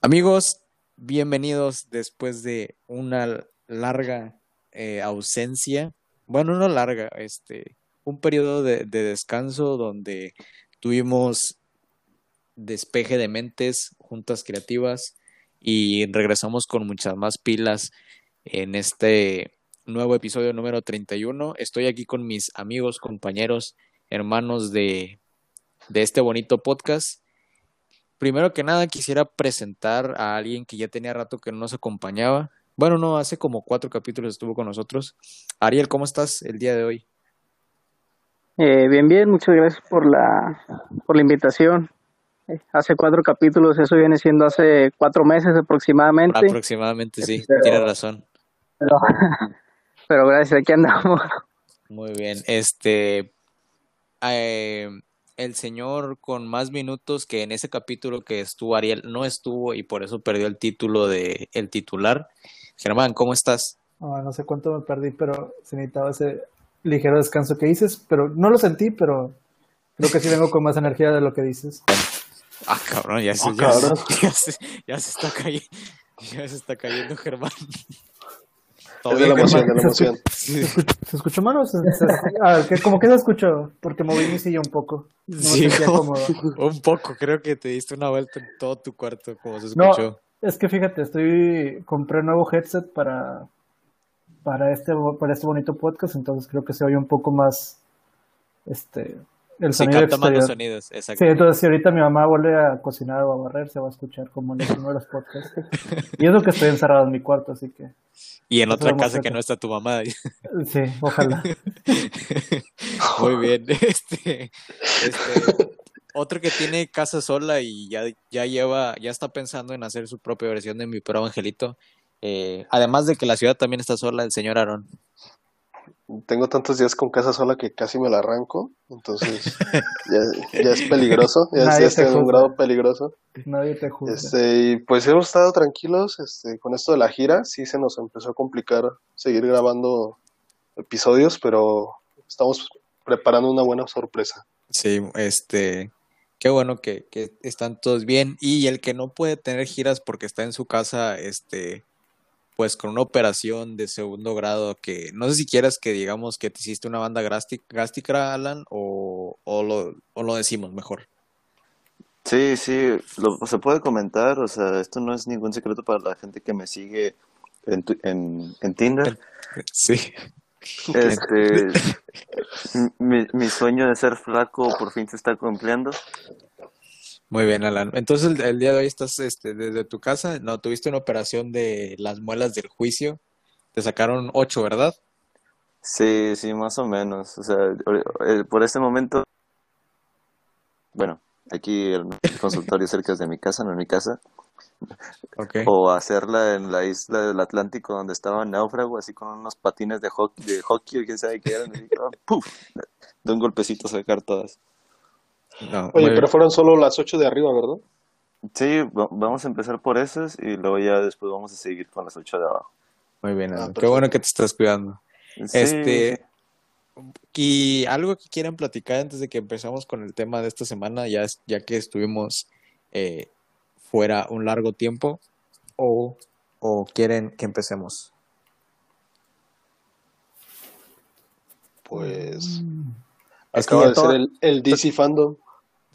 Amigos, bienvenidos después de una larga eh, ausencia. Bueno, no larga, este, un periodo de, de descanso donde tuvimos despeje de mentes, juntas creativas y regresamos con muchas más pilas en este nuevo episodio número 31. Estoy aquí con mis amigos, compañeros, hermanos de, de este bonito podcast. Primero que nada quisiera presentar a alguien que ya tenía rato que no nos acompañaba. Bueno, no, hace como cuatro capítulos estuvo con nosotros. Ariel, ¿cómo estás el día de hoy? Eh, bien, bien, muchas gracias por la, por la invitación. Eh, hace cuatro capítulos, eso viene siendo hace cuatro meses aproximadamente. Aproximadamente, sí, pero, tienes razón. Pero, pero, gracias, aquí andamos. Muy bien, este, eh, el señor con más minutos que en ese capítulo que estuvo Ariel no estuvo y por eso perdió el título de el titular. Germán, ¿cómo estás? Oh, no sé cuánto me perdí, pero se necesitaba ese ligero descanso que dices, pero no lo sentí, pero creo que sí vengo con más energía de lo que dices. Ah, cabrón, ya se, oh, ya, cabrón. Ya, se, ya se está cayendo, ya se está cayendo Germán. Es de la emoción, de la emoción. ¿Se, escuchó, ¿se escuchó mal o se, se ah, que, como que se escuchó? Porque moví mi silla un poco. No sí, como, un poco. Creo que te diste una vuelta en todo tu cuarto, como se escuchó. No, es que fíjate, estoy compré un nuevo headset para para este para este bonito podcast, entonces creo que se oye un poco más este el sí, sonido capta más los sonidos, exacto. Sí, entonces si ahorita mi mamá vuelve a cocinar o a barrer, se va a escuchar como en los primeros podcasts. y eso que estoy encerrado en mi cuarto, así que... Y en otra casa que no está tu mamá. Sí, ojalá. Muy bien. Este, este, otro que tiene casa sola y ya, ya lleva, ya está pensando en hacer su propia versión de mi pro Angelito. Eh, además de que la ciudad también está sola, el señor Aarón. Tengo tantos días con casa sola que casi me la arranco, entonces ya, ya es peligroso, ya, ya está en un grado peligroso. Nadie te juzga. Este, y pues hemos estado tranquilos este, con esto de la gira, sí se nos empezó a complicar seguir grabando episodios, pero estamos preparando una buena sorpresa. Sí, este, qué bueno que, que están todos bien y el que no puede tener giras porque está en su casa, este, pues con una operación de segundo grado que no sé si quieras que digamos que te hiciste una banda gástrica, Alan, o, o, lo, o lo decimos mejor. Sí, sí, lo, se puede comentar, o sea, esto no es ningún secreto para la gente que me sigue en, en, en Tinder. Sí. Este, mi, mi sueño de ser flaco por fin se está cumpliendo. Muy bien, Alan. Entonces, el, el, día de hoy estás este, desde tu casa. No, tuviste una operación de las muelas del juicio. Te sacaron ocho, ¿verdad? Sí, sí, más o menos. O sea, por este momento, bueno, aquí el consultorio cerca de mi casa, no en mi casa. Okay. O hacerla en la isla del Atlántico donde estaba náufrago, así con unos patines de hockey, de hockey o quién sabe qué eran. Y, oh, ¡puf! De un golpecito sacar todas. No, Oye, pero fueron solo las ocho de arriba, ¿verdad? Sí, vamos a empezar por esas y luego ya después vamos a seguir con las ocho de abajo. Muy bien, ah, qué bueno que te estás cuidando. Sí. Este, y algo que quieran platicar antes de que empezamos con el tema de esta semana, ya, ya que estuvimos eh, fuera un largo tiempo, o, o quieren que empecemos. Pues acaba de ser el, el DC Fandom.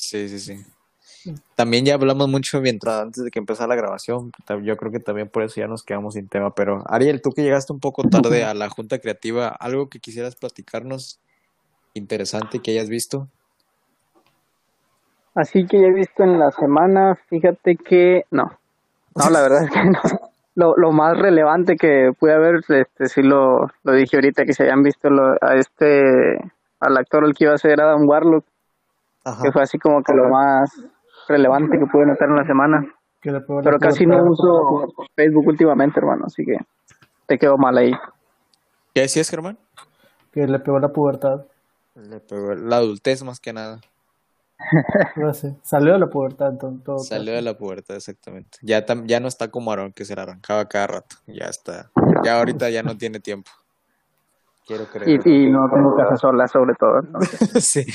Sí, sí, sí. También ya hablamos mucho mientras antes de que empezara la grabación. Yo creo que también por eso ya nos quedamos sin tema. Pero Ariel, tú que llegaste un poco tarde a la junta creativa, ¿algo que quisieras platicarnos interesante que hayas visto? Así que ya he visto en la semana, fíjate que no. No, la verdad es que no. Lo, lo más relevante que pude haber, este, sí lo, lo dije ahorita, que se hayan visto lo, a este, al actor el que iba a ser Adam Warlock Ajá. que fue así como que lo más relevante que pude notar en la semana. Pero casi no uso Facebook últimamente, hermano, así que te quedó mal ahí. ¿Qué decías, Germán? Que le pegó la pubertad. Le pegó la adultez más que nada. no sé. Salió de la pubertad en todo Salió caso. de la pubertad, exactamente. Ya, tam, ya no está como Aaron, que se la arrancaba cada rato. Ya está. Ya ahorita ya no tiene tiempo. Quiero creer. Y, y no tengo casa sola, sobre todo. entonces. sí.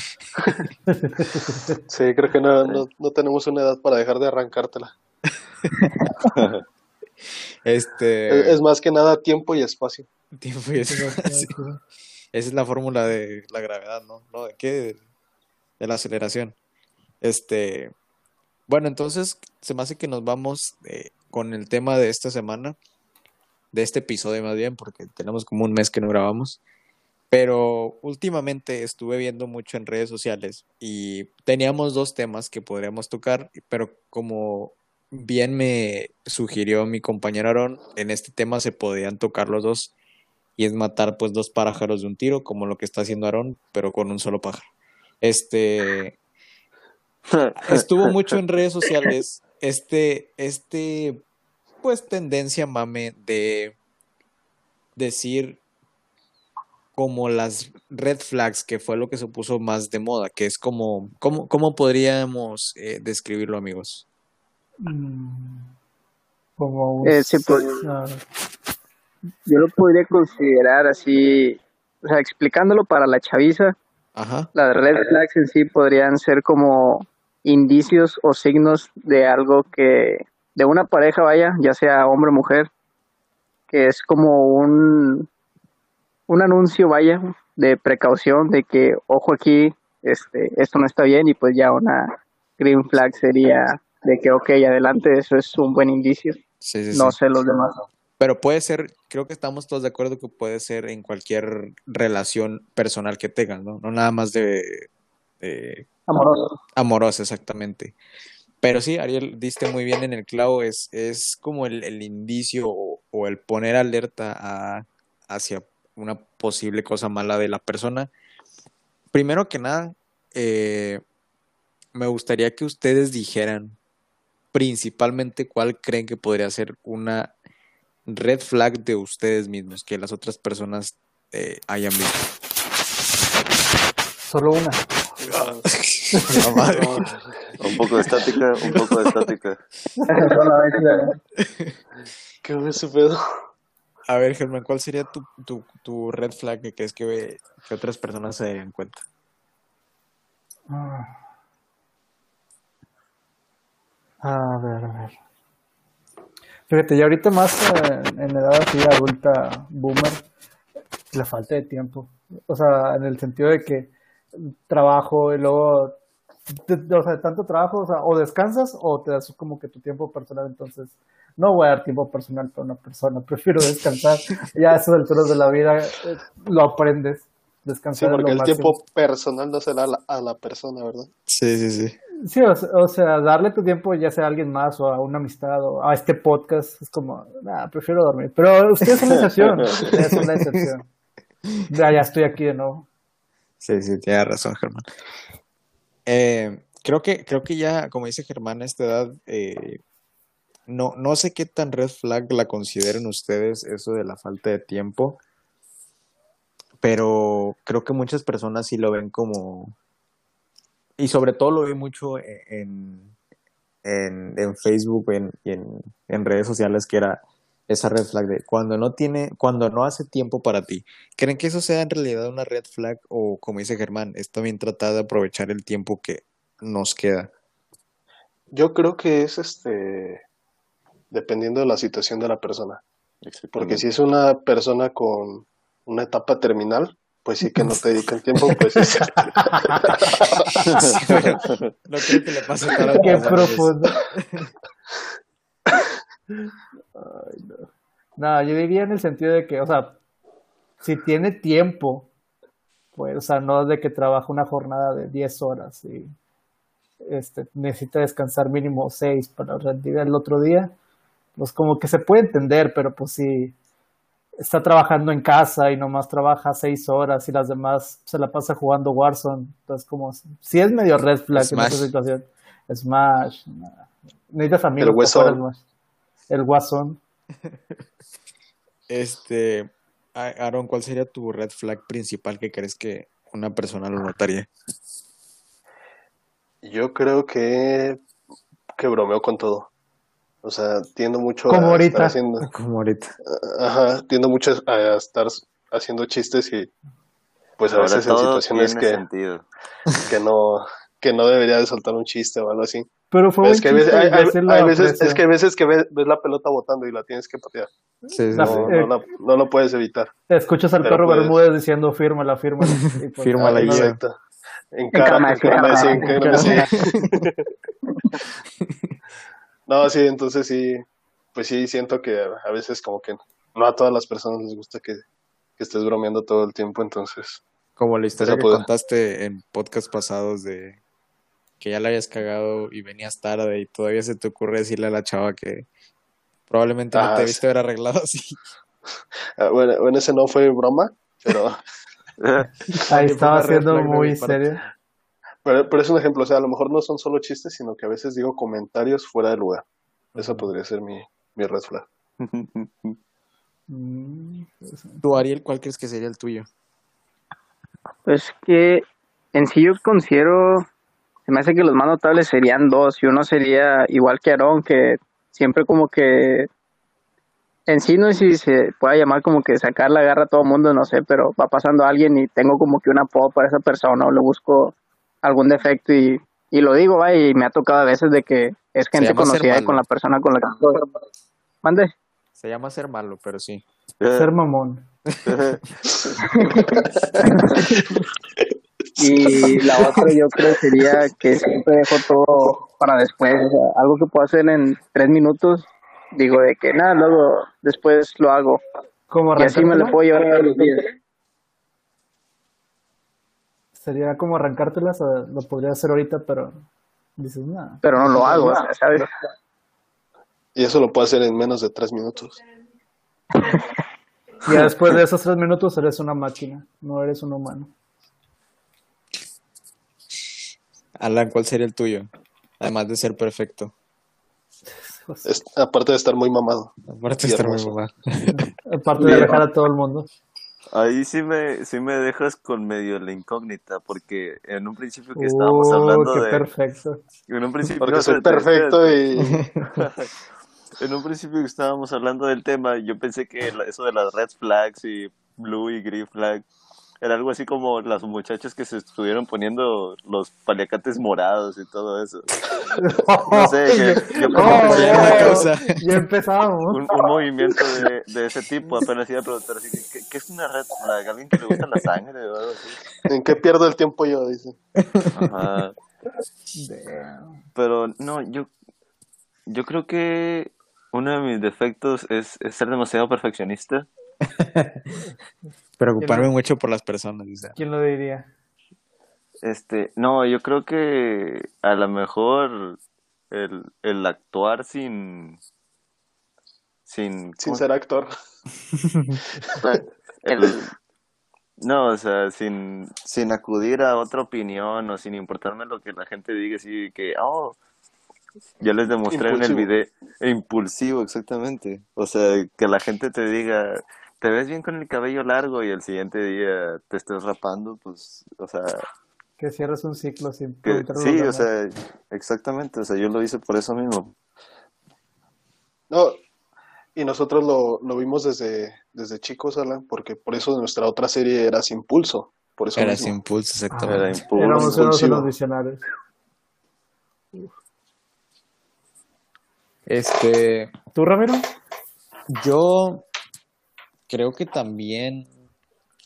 Sí, creo que no, no, no tenemos una edad para dejar de arrancártela. Este. Es, es más que nada tiempo y espacio. tiempo y espacio. Esa es la fórmula de la gravedad, ¿no? ¿No? ¿De qué? De, de la aceleración. Este. Bueno, entonces se me hace que nos vamos eh, con el tema de esta semana, de este episodio más bien, porque tenemos como un mes que no grabamos. Pero últimamente estuve viendo mucho en redes sociales y teníamos dos temas que podríamos tocar, pero como bien me sugirió mi compañero Aaron, en este tema se podían tocar los dos y es matar pues dos pájaros de un tiro, como lo que está haciendo Aaron, pero con un solo pájaro. Este estuvo mucho en redes sociales este este pues tendencia mame de decir como las red flags, que fue lo que se puso más de moda, que es como, ¿cómo, cómo podríamos eh, describirlo, amigos? Mm, Como un... Eh, sí, pues, yo lo podría considerar así, o sea, explicándolo para la chaviza, Ajá, las red flags en sí podrían ser como indicios o signos de algo que, de una pareja, vaya, ya sea hombre o mujer, que es como un, un anuncio, vaya, de precaución, de que, ojo aquí, este, esto no está bien, y pues ya una green flag sería de que, ok, adelante, eso es un buen indicio. sí, sí, No sí. sé los demás. Pero puede ser, creo que estamos todos de acuerdo que puede ser en cualquier relación personal que tengan, ¿no? No nada más de, de Amoroso. amorosa, exactamente. Pero sí, Ariel, diste muy bien en el clavo, es, es como el, el indicio o, o el poner alerta a, hacia una posible cosa mala de la persona. Primero que nada, eh, me gustaría que ustedes dijeran principalmente cuál creen que podría ser una red flag de ustedes mismos, que las otras personas eh, hayan visto. Solo una. La madre. Un poco de estática, un poco de estática. ¿Qué fue ese pedo? A ver, Germán, ¿cuál sería tu, tu, tu red flag que crees que, que otras personas se den cuenta? Ah. A ver, a ver. Fíjate, ya ahorita más eh, en edad así adulta, boomer, la falta de tiempo. O sea, en el sentido de que trabajo y luego, de- de- o sea, tanto trabajo, o sea, o descansas o te das como que tu tiempo personal. Entonces, no voy a dar tiempo personal para una persona, prefiero descansar. ya a esas alturas de la vida eh, lo aprendes. Descansar es porque lo el máximo. tiempo personal no será a la, a la persona, ¿verdad? Sí, sí, sí. Sí, o sea, o sea, darle tu tiempo ya sea a alguien más o a una amistad o a este podcast es como, nah, prefiero dormir. Pero ustedes son la excepción, ustedes son la excepción. Ya, ya estoy aquí de nuevo. Sí, sí, tienes razón, Germán. Eh, creo que, creo que ya, como dice Germán, a esta edad, eh, no, no sé qué tan red flag la consideren ustedes, eso de la falta de tiempo, pero creo que muchas personas sí lo ven como, y sobre todo lo veo mucho en, en, en Facebook en, y en, en redes sociales, que era esa red flag de cuando no tiene, cuando no hace tiempo para ti. ¿Creen que eso sea en realidad una red flag o como dice Germán, es también tratar de aprovechar el tiempo que nos queda? Yo creo que es este dependiendo de la situación de la persona. Porque si es una persona con una etapa terminal, pues sí que no te dedican tiempo, pues es- Sí, pero no creo que le pase Qué profundo. Ay, no. No, yo diría en el sentido de que, o sea, si tiene tiempo, pues, o sea, no de que trabaja una jornada de 10 horas y este, necesita descansar mínimo 6 para rendir el otro día, pues como que se puede entender, pero pues si está trabajando en casa y nomás trabaja 6 horas y las demás se la pasa jugando Warzone, entonces como, si es medio red flag en esa situación. Smash, nah. necesitas amigos para. Smash. El Guasón. Este, Aaron, ¿cuál sería tu red flag principal que crees que una persona lo notaría? yo creo que, que bromeo con todo. O sea, tiendo mucho Como a ahorita. estar haciendo, Como ahorita. ajá, tiendo mucho a estar haciendo chistes y pues a Ahora veces en situaciones que, sentido. que no que no debería de soltar un chiste o algo así. Pero fue Es que, hay veces, hay- hay- hay veces- es que hay veces que ves, ves la pelota botando y la tienes que patear. Sí, sí, La- sí. No, eh, no, la- no lo puedes evitar. Escuchas al Pero perro puedes. Bermúdez diciendo fírmala, fírmala. Y pues, Fírmala ahí y no-. En cara. No, sí, entonces sí, pues sí, siento que a veces como que no a todas las personas les gusta que, que estés bromeando todo el tiempo, entonces, Como la historia que puede. contaste en podcast pasados de que ya la hayas cagado y venías tarde y todavía se te ocurre decirle a la chava que probablemente no Ah, te sí. viste haber arreglado así. ah, bueno, bueno, ese no fue broma, pero, Ahí estaba siendo muy serio. pero, pero es un ejemplo, o sea, a lo mejor no son solo chistes, sino que a veces digo comentarios fuera de lugar. Eso podría ser mi, mi red flag. Mm, Tú, Ariel, ¿cuál crees que sería el tuyo? Pues que en sí yo considero, se me hace que los más notables serían dos, y uno sería igual que Aarón, que siempre como que, en sí no sé si se pueda llamar como que sacar la garra a todo mundo, no sé, pero va pasando alguien y tengo como que un apodo para esa persona o le busco algún defecto y, y lo digo, va, y me ha tocado a veces de que es gente conocida con la persona con la que... Mande. Se llama ser malo, pero sí. Ser mamón. Y la otra yo creo sería que siempre dejo todo para después. O sea, algo que puedo hacer en tres minutos, digo de que nada, luego después lo hago. Como Y así me lo puedo llevar todos los días. Sería como arrancártelas, o lo podría hacer ahorita, pero dices, nada. Pero no lo hago, o sea, ¿sabes? Y eso lo puedo hacer en menos de tres minutos. Y ya después de esos tres minutos eres una máquina, no eres un humano. Alan, ¿cuál sería el tuyo? Además de ser perfecto. Es- aparte de estar muy mamado. Aparte de estar muy mamá. Aparte de dejar a todo el mundo. Ahí sí me, sí me dejas con medio la incógnita, porque en un principio que estábamos Uh, hablando qué de... perfecto. En un principio, Porque soy perfecto y... En un principio que estábamos hablando del tema, yo pensé que eso de las red flags y blue y green flag era algo así como las muchachas que se estuvieron poniendo los paliacates morados y todo eso. No sé, yo Oh, como era causa. Ya empezamos. un, un movimiento de, de ese tipo, apenas iba a preguntar así, ¿qué, qué es una red flag? ¿Alguien que le gusta la sangre o algo así? ¿En qué pierdo el tiempo yo? Dice. Ajá. Pero no, yo, yo creo que uno de mis defectos es, es ser demasiado perfeccionista. Preocuparme ¿Quién no? mucho por las personas. dice. ¿Quién lo diría? Este, no, yo creo que a lo mejor el, el actuar sin, sin, Sin ¿cómo ser actor. el- no, o sea, sin, sin acudir a otra opinión o sin importarme lo que la gente diga, así que, oh, ya les demostré en el video, impulsivo, exactamente. O sea, que la gente te diga, te ves bien con el cabello largo y el siguiente día te estés rapando, pues, o sea, Que cierres un ciclo sin que, sí, o sea, exactamente, o sea, yo lo hice por eso mismo. No, y nosotros lo, lo vimos desde, desde chicos, Alan, porque por eso nuestra otra serie era Sin Pulso. Por eso Era mismo. sin pulso, Era exactamente. impulso. Éramos unos de los visionarios. Este, ¿Tú, Ramiro? yo creo que también,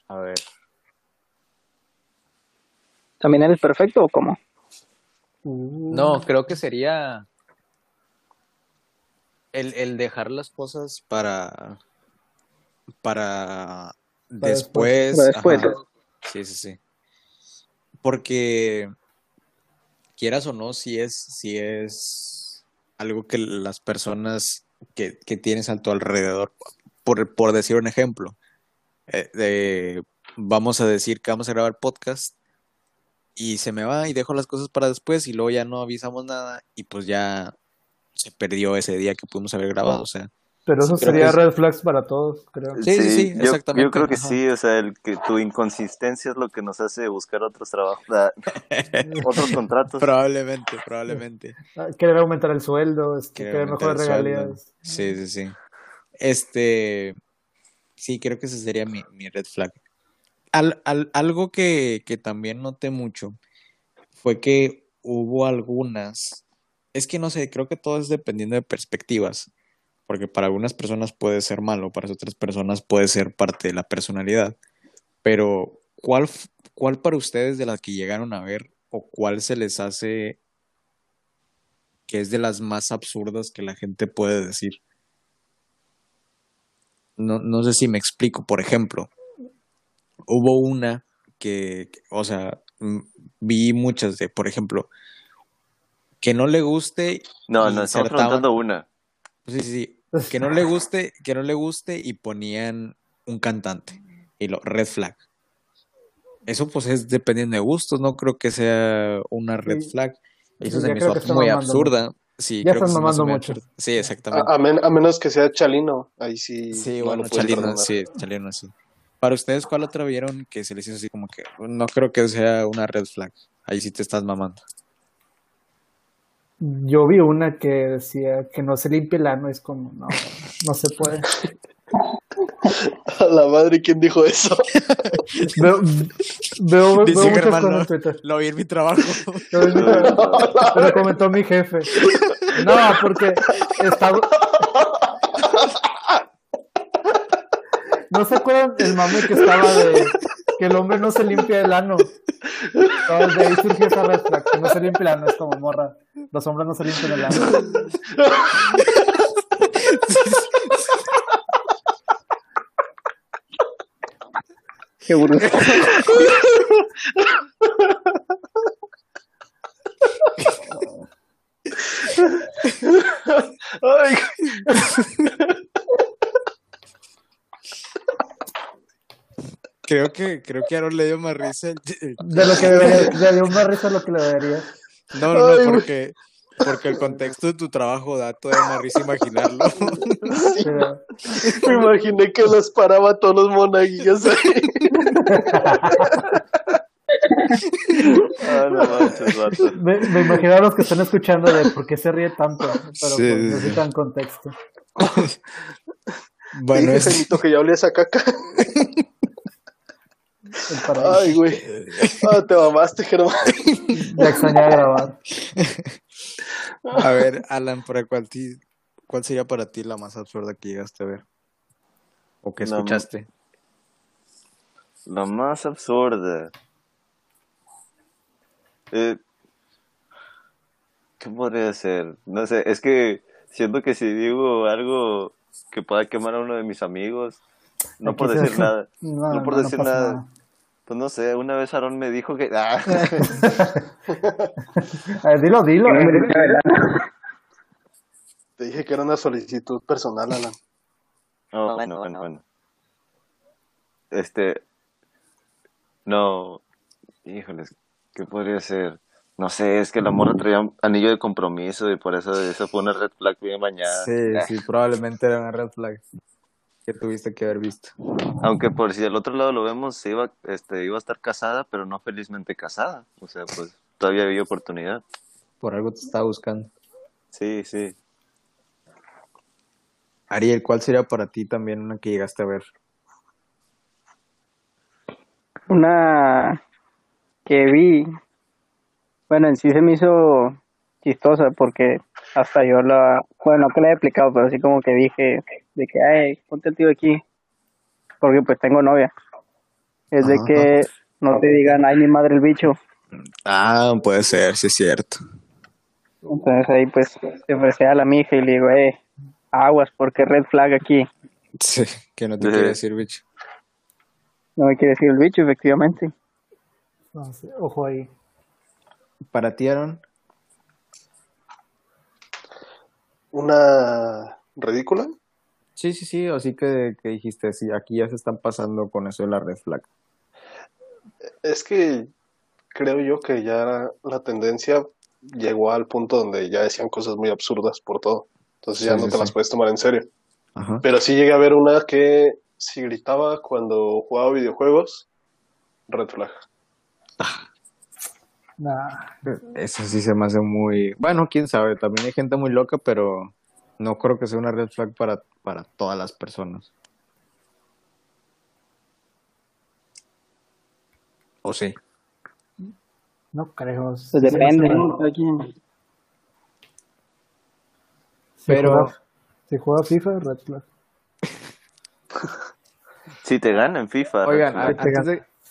a ver, ¿También eres perfecto o cómo? Uh, no, creo que sería el, el dejar las cosas para, para después. Para después. ajá. Sí, sí, sí. Porque quieras o no, si es, si es algo que las personas que, que tienes a tu alrededor, por, por decir un ejemplo, eh, de- vamos a decir que vamos a grabar podcast y se me va y dejo las cosas para después y luego ya no avisamos nada y pues ya se perdió ese día que pudimos haber grabado, o sea, Pero eso sería es- red flags para todos, creo. Sí, sí, sí, yo- exactamente, Yo creo que ajá. sí, o sea, el que tu inconsistencia es lo que nos hace buscar otros trabajos, ah, otros contratos. probablemente, probablemente. Ah, Querer aumentar el sueldo, este, Querer mejores sueldo. regalías. Sí, sí, sí. Este, sí, creo que ese sería mi, mi red flag. Al, al- algo que, que también noté mucho fue que hubo algunas, es que no sé, creo que todo es dependiendo de perspectivas, porque para algunas personas puede ser malo, para otras personas puede ser parte de la personalidad, pero ¿cuál, cuál para ustedes de las que llegaron a ver o cuál se les hace que es de las más absurdas que la gente puede decir? No, no sé si me explico, por ejemplo, hubo una que, o sea, mm, vi muchas de, por ejemplo, que no le guste No, no, estamos preguntando una. Sí, sí, sí. Que no le guste, que no le guste y ponían un cantante. Y lo, red flag. Eso pues es dependiendo de gustos, no creo que sea una red Sí. flag. Eso Sí, se me hizo muy absurda. Sí, Ya creo están mamando mucho. Sí, exactamente. A, a men- a menos que sea Chalino, ahí sí. Sí, no bueno, Chalino, sí, Chalino, sí. Para ustedes, ¿cuál otra vieron que se les hizo así como que no creo que sea una red flag? Ahí sí te estás mamando. Yo vi una que decía que no se limpie el ano, es como, no, no se puede. A la madre, ¿quién dijo eso? Veo, veo, veo muchas cosas no, en Twitter. lo vi en mi trabajo. Lo vi- comentó mi jefe. No, porque estaba... ¿No se acuerdan el mame que estaba de que el hombre no se limpia el ano? No, de ahí surgió esa red flag, que no se limpia el ano, es como morra. Los hombres no se limpian el ano. Qué bruto. Ay, Creo que, creo que Aaron le dio más risa. el- De lo que debería, le dio más risa lo que le debería. No, no, no, porque, porque el contexto de tu trabajo da todavía más risa imaginarlo. Me imaginé que los paraba a todos los monaguillos ahí. Ah, no manches, vato. Me, me imagino a los que están escuchando de por qué se ríe tanto, pero Sí, pues, necesitan contexto. Bueno, es, que ya olía esa caca. El paraíso. Ay, güey. Ah, te mamaste, Germán. Ya extrañaba grabar. a ver, Alan, ¿para cuál, ti- cuál sería para ti la más absurda que llegaste a ver? ¿O que La- escuchaste? La más absurda. Eh, ¿Qué podría ser? No sé, es que siento que si digo algo que pueda quemar a uno de mis amigos, no Aquí por se- decir nada. No, No por no, no decir pasa nada. Pues no sé, una vez Aaron me dijo que... Ah, A ver, dilo, dilo. Te dije que era una solicitud personal, Alan. no, bueno, bueno, bueno. Este... No... Híjoles, ¿qué podría ser? No sé, es que la morra traía un anillo de compromiso y por eso eso fue una red flag bien bañada. Sí, sí, probablemente era una red flag que tuviste que haber visto. Aunque por si del otro lado lo vemos, se iba, este, iba a estar casada, pero no felizmente casada. O sea, pues todavía había oportunidad. Por algo te estaba buscando. Sí, sí. Ariel, ¿cuál sería para ti también una que llegaste a ver? Una que vi, bueno, en sí se me hizo chistosa porque hasta yo la, bueno, no que la he explicado, pero así como que dije, de que, ay, ponte el tío aquí, porque pues tengo novia. Es de Ajá. que no te digan, ay, mi madre el bicho. Ah, puede ser, sí es cierto. Entonces ahí pues se ofrece a la mija y le digo, eh, aguas, porque red flag aquí. Sí, que no te quiere decir bicho. No me quiere decir el bicho, efectivamente. No sé, ojo ahí. ¿Para ti, Aaron? ¿Una ridícula? Sí, sí, sí, así que, que dijiste, sí, aquí ya se están pasando con eso de la red flag. Es que creo yo que ya la tendencia llegó al punto donde ya decían cosas muy absurdas por todo. Entonces ya Sí, no sí, te sí. las puedes tomar en serio. Ajá. Pero sí llegué a ver una que si gritaba cuando jugaba videojuegos, red flag. Nah. Eso sí se me hace muy... Bueno, quién sabe, también hay gente muy loca, pero no creo que sea una red flag para, para todas las personas. ¿O sí? No creo. Pues depende. Pero si juega FIFA, Red Flag. si te gana en FIFA. Oigan,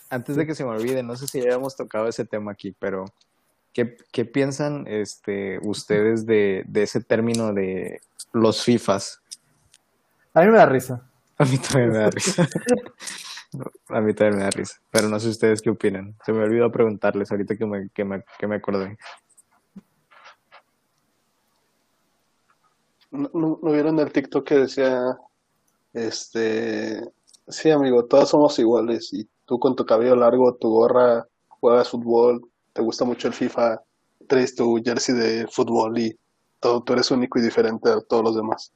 antes, de, que se me olvide, no sé si ya tocado ese tema aquí, pero ¿qué, qué piensan este, ustedes de, de ese término de los FIFAs? A mí me da risa. A mí también me da risa. A mí también me da risa. Pero no sé ustedes qué opinan. Se me olvidó preguntarles ahorita que me, que me, que me acordé. ¿No, no, no vieron el TikTok que decía, este, sí amigo, todos somos iguales y tú con tu cabello largo, tu gorra, juegas fútbol, te gusta mucho el FIFA, traes tu jersey de fútbol y todo, tú eres único y diferente a todos los demás.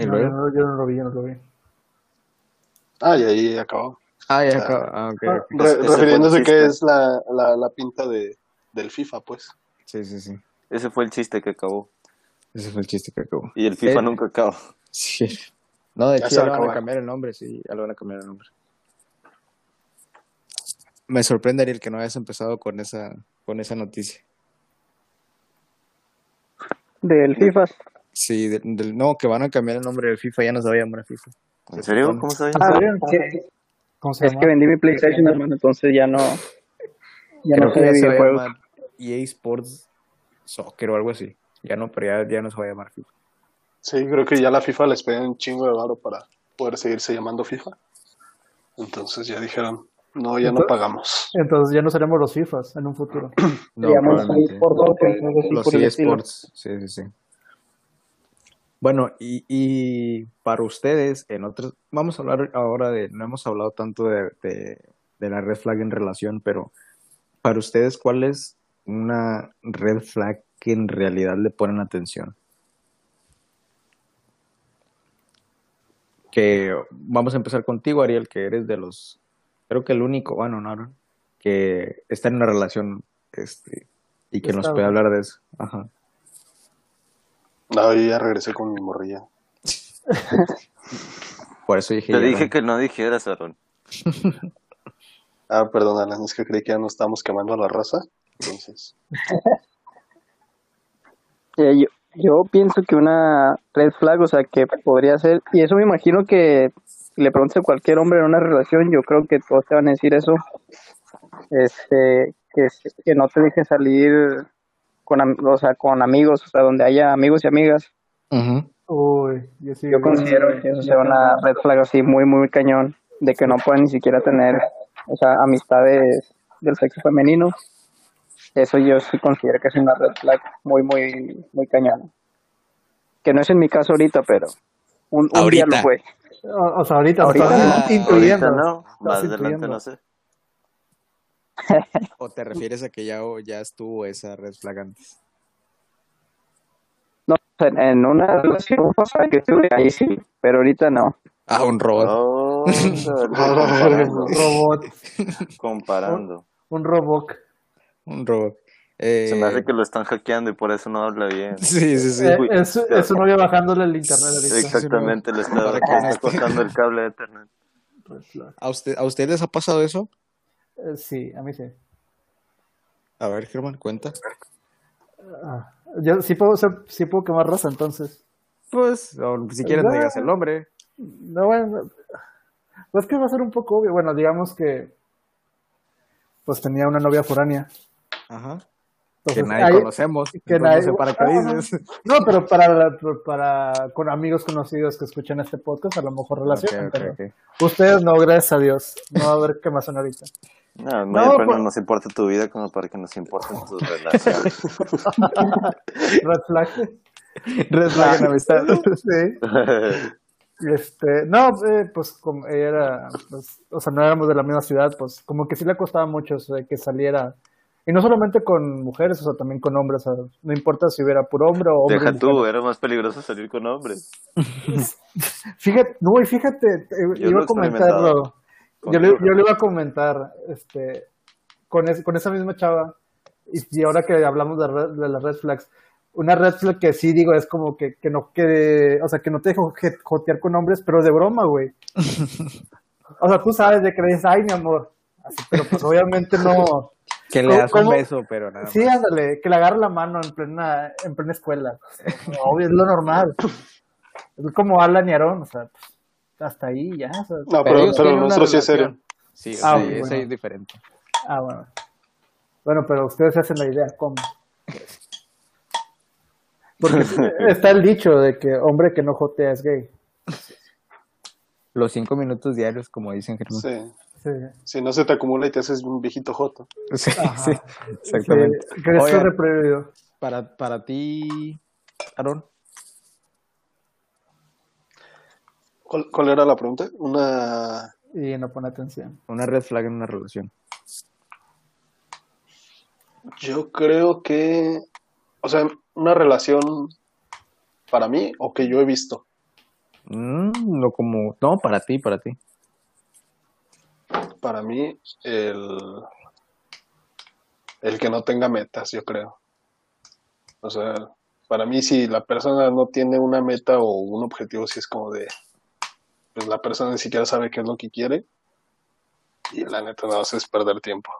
¿Y No, yo, luego? no, yo no lo vi, yo no lo vi. Ah, y ahí acabó. Ah, ya acaba- ah, ok, Ah. Re- refiriéndose que es la, la, la pinta de, del FIFA, pues. Sí, sí, sí. Ese fue el chiste que acabó. Ese fue el chiste que acabó. Y el FIFA Eh, nunca acabó. Sí. No, de hecho ya a van a cambiar el nombre, sí, ya le van a cambiar el nombre. Me sorprende, Ariel, que no hayas empezado con esa, con esa noticia. Del FIFA. Sí, de- del- no, que van a cambiar el nombre del FIFA, ya no se va a llamar FIFA. ¿En serio? ¿Cómo sabes? Ah, ¿Cómo se es que vendí mi PlayStation, hermano, entonces ya no. Ya Creo no que ya de se va a videojuegos. llamar EA Sports Soccer o algo así. Ya no, pero ya, ya no se va a llamar FIFA. Sí, creo que ya la FIFA les pide un chingo de varo para poder seguirse llamando FIFA. Entonces ya dijeron, no, ya no pagamos. Entonces ya no seremos los FIFAs en un futuro. No, Los eSports, sí, sí, sí. Bueno, y, y para ustedes, en otros, vamos a hablar ahora de, no hemos hablado tanto de, de, de la red flag en relación, pero para ustedes, ¿cuál es una red flag que en realidad le ponen atención? Que vamos a empezar contigo, Ariel, que eres de los, creo que el único, bueno, no, que está en una relación, este, y que nos puede hablar de eso. Ajá. No, yo ya regresé con mi morrilla. Por eso dije. Te ya dije no. que no dijeras, Aaron. Ah, perdón, Alan, es que creí que ya no estábamos quemando a la raza. Entonces, Eh, yo, yo pienso que una red flag, o sea, que podría ser, y eso me imagino que si le preguntas a cualquier hombre en una relación, yo creo que todos te van a decir eso, este, que, que no te deje salir con, am- o sea, con amigos, o sea, donde haya amigos y amigas. Uy, yo sí. Yo considero que eso sea una red flag así muy, muy cañón, de que no pueden ni siquiera tener, o sea, amistades del sexo femenino. Eso yo sí considero que es una red flag muy, muy, muy cañona. Que no es en mi caso ahorita, pero un, un día Ahorita. lo fue. O, o sea, ahorita, Ahorita estás. Ahorita no, más adelante no sé. ¿O te refieres a que ya, ya estuvo esa red flag antes? No, sea, en una relación pasada que tuve, ahí sí, pero ahorita no. Ah, un robot. Oh, comparando. Robot, comparando. un robot. Un robot. Eh, Se me hace que lo están hackeando y por eso no habla bien. Sí, sí, sí. Eh, Uy. es, es su novia bajándole el internet ahorita. Exactamente, le está, cortando el cable de flag. ¿A, usted, ¿A ustedes les ha pasado eso? Eh, sí, a mí sí. A ver, Germán, cuenta. Ah, yo sí puedo, ser- sí puedo quemar raza, entonces. Pues, o si quieres, no digas el nombre. No, bueno, pues que va a ser un poco obvio. Bueno, digamos que pues tenía una novia foránea. Ajá. Entonces, que nadie conocemos. que nadie- no para dices. No, pero para, para con amigos conocidos que escuchan este podcast, a lo mejor relacionan. Ustedes no, gracias a Dios. No va a más son ahorita. No, no, No, pero pues- no nos importa tu vida como para que nos importen tus relaciones. Red flag. Red flag en amistad. sí. Este, no, eh, pues como ella era, pues, o sea, no éramos de la misma ciudad, pues como que sí le costaba mucho o sea, que saliera. Y no solamente con mujeres, o sea, también con hombres, o sea, no importa si hubiera puro hombre o hombre. Deja tú, era más peligroso salir con hombres. Fíjate, no, y fíjate, eh, Yo iba a comentarlo. Yo le, yo le iba a comentar, este, con, es- con esa misma chava, y, y ahora que hablamos de, red- de las red flags, una red flag que sí digo es como que, que no quede, o sea, que no te dejo jotear con hombres, pero de broma, güey. O sea, tú sabes de que le dices, ay, mi amor. Así, pero pues obviamente no. Que le ¿Cómo- das un cómo? beso, pero nada Sí, ándale, que le agarre la mano en plena, en plena escuela. Obvio, es lo normal. Es como Alan y Aaron, o sea, pues, hasta ahí ya. o sea. No, pero, pero una nuestro sí es serio. Sí, Ah, sí, bueno. ese es diferente. Ah, bueno. Bueno, pero ustedes hacen la idea, ¿cómo? Porque está el dicho de que hombre que no jotea es gay. Los cinco minutos diarios, como dicen Germán. Sí. Sí. Si no se te acumula y te haces un viejito joto. Sí, sí, exactamente. Sí, Oigan, para, para ti, Aaron, ¿Cuál, cuál era la pregunta? Una... Y no pone atención. una red flag en una relación. Yo creo que... O sea, una relación para mí o que yo he visto. Mm, no como, no, para ti, para ti. Para mí, el... El que no tenga metas, yo creo. O sea, para mí si la persona no tiene una meta o un objetivo, si es como de... Pues la persona ni siquiera sabe qué es lo que quiere. Y la neta no hace es perder tiempo.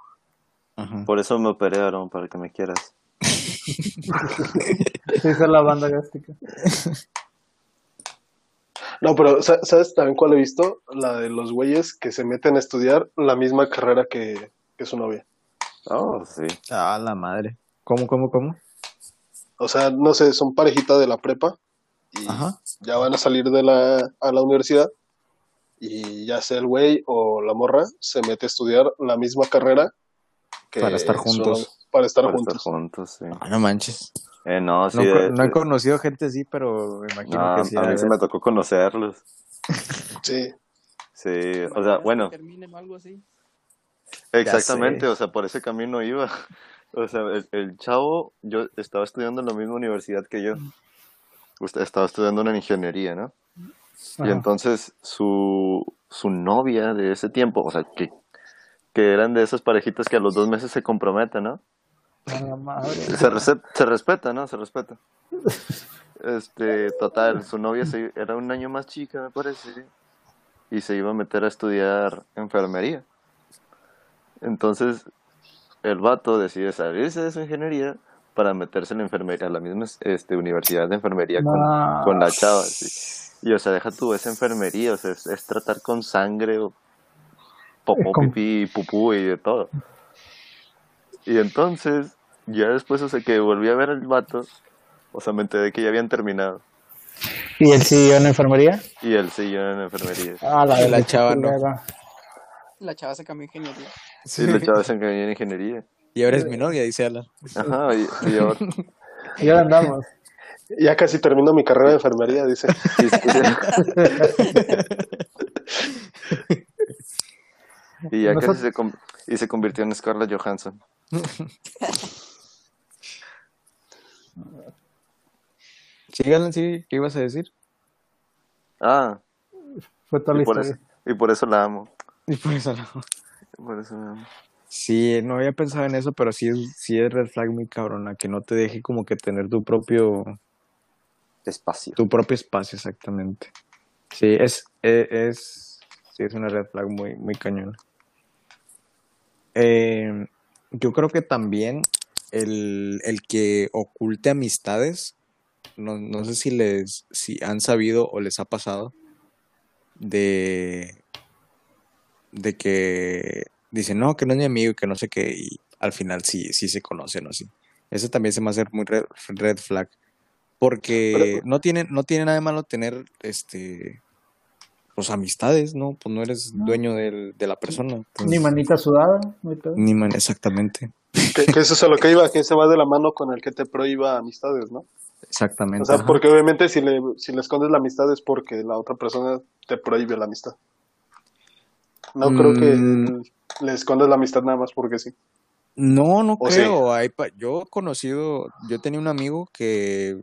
Ajá. Por eso me operaron, para que me quieras. Sí, esa es la banda gástrica. No, pero sa- ¿sabes también cuál he visto? La de los güeyes que se meten a estudiar la misma carrera que, que su novia. Oh, sí. Ah, la madre. ¿Cómo, cómo, cómo? O sea, no sé, son parejita de la prepa y Ajá. ya van a salir de la, a la universidad y ya sea el güey o la morra se mete a estudiar la misma carrera que Para estar juntos. para estar Para juntos. estar juntos, sí. Ah, no manches. Eh, no, sí. No, co- de- no he de- conocido gente así, pero me imagino no, que sí. a mí haber. me tocó conocerlos. Sí. Sí, o sea, bueno, terminen algo así. exactamente, o sea, por ese camino iba. O sea, el, el chavo, yo estaba estudiando en la misma universidad que yo. Usted estaba estudiando una ingeniería, ¿no? Y entonces su, su novia de ese tiempo, o sea, que, que eran de esas parejitas que a los dos meses se comprometen, ¿no? La madre. Se, respeta, ¿no? Se respeta. Este, total, su novia se- era un año más chica, me parece, y se iba a meter a estudiar enfermería. Entonces, el vato decide salirse de su ingeniería para meterse en la enfermería, a la misma este, universidad de enfermería con, con la chava. sí. Y, o sea, deja tú esa enfermería, o sea, es, es tratar con sangre o popó, Con- pipí, pupú y de todo. Y entonces, ya después, o sea, que volví a ver al vato, o sea, me enteré que ya habían terminado. ¿Y él siguió en la enfermería? Y él siguió en enfermería. Ah, la, Y la chava no. culera. La chava se cambió ingeniería. Sí, la chava se encaminó en ingeniería. Y ahora es mi novia, dice Alan. Ajá, y, y ahora- Y ahora andamos. Ya casi termino mi carrera de enfermería, dice. y- y ya Nosotros- casi se, y se convirtió en Scarlett Johansson. Sí, Alan, sí, ¿qué ibas a decir? Ah, Fue toda la y por, eso, historia. y por eso la amo. Y por eso no. Por eso la amo. Sí, no había pensado en eso, pero sí es, sí es red flag muy cabrona, que no te deje como que tener tu propio, Tu propio espacio, exactamente. Sí, es, e- es, sí, es una red flag muy, muy cañona. Eh, yo creo que también el, el que oculte amistades, no, no sé si les, si han sabido o les ha pasado de, de que dicen, no, que no es mi amigo y que no sé qué, y al final sí, sí se conocen o sí. Eso también se me hace muy red, red flag. Porque Pero- no tiene, no tiene nada de malo tener este pues amistades, ¿no? Pues no eres dueño del- de la persona. entonces- Ni manita sudada, ni man, exactamente. Que, que eso es a lo que iba, que se va de la mano con el que te prohíba amistades, ¿no? Exactamente. O sea, ajá. porque obviamente si le, si le escondes la amistad es porque la otra persona te prohíbe la amistad. No creo que Mm. le escondes la amistad nada más porque sí. No, no ¿O sí? creo. Hay pa- yo he conocido, yo tenía un amigo que,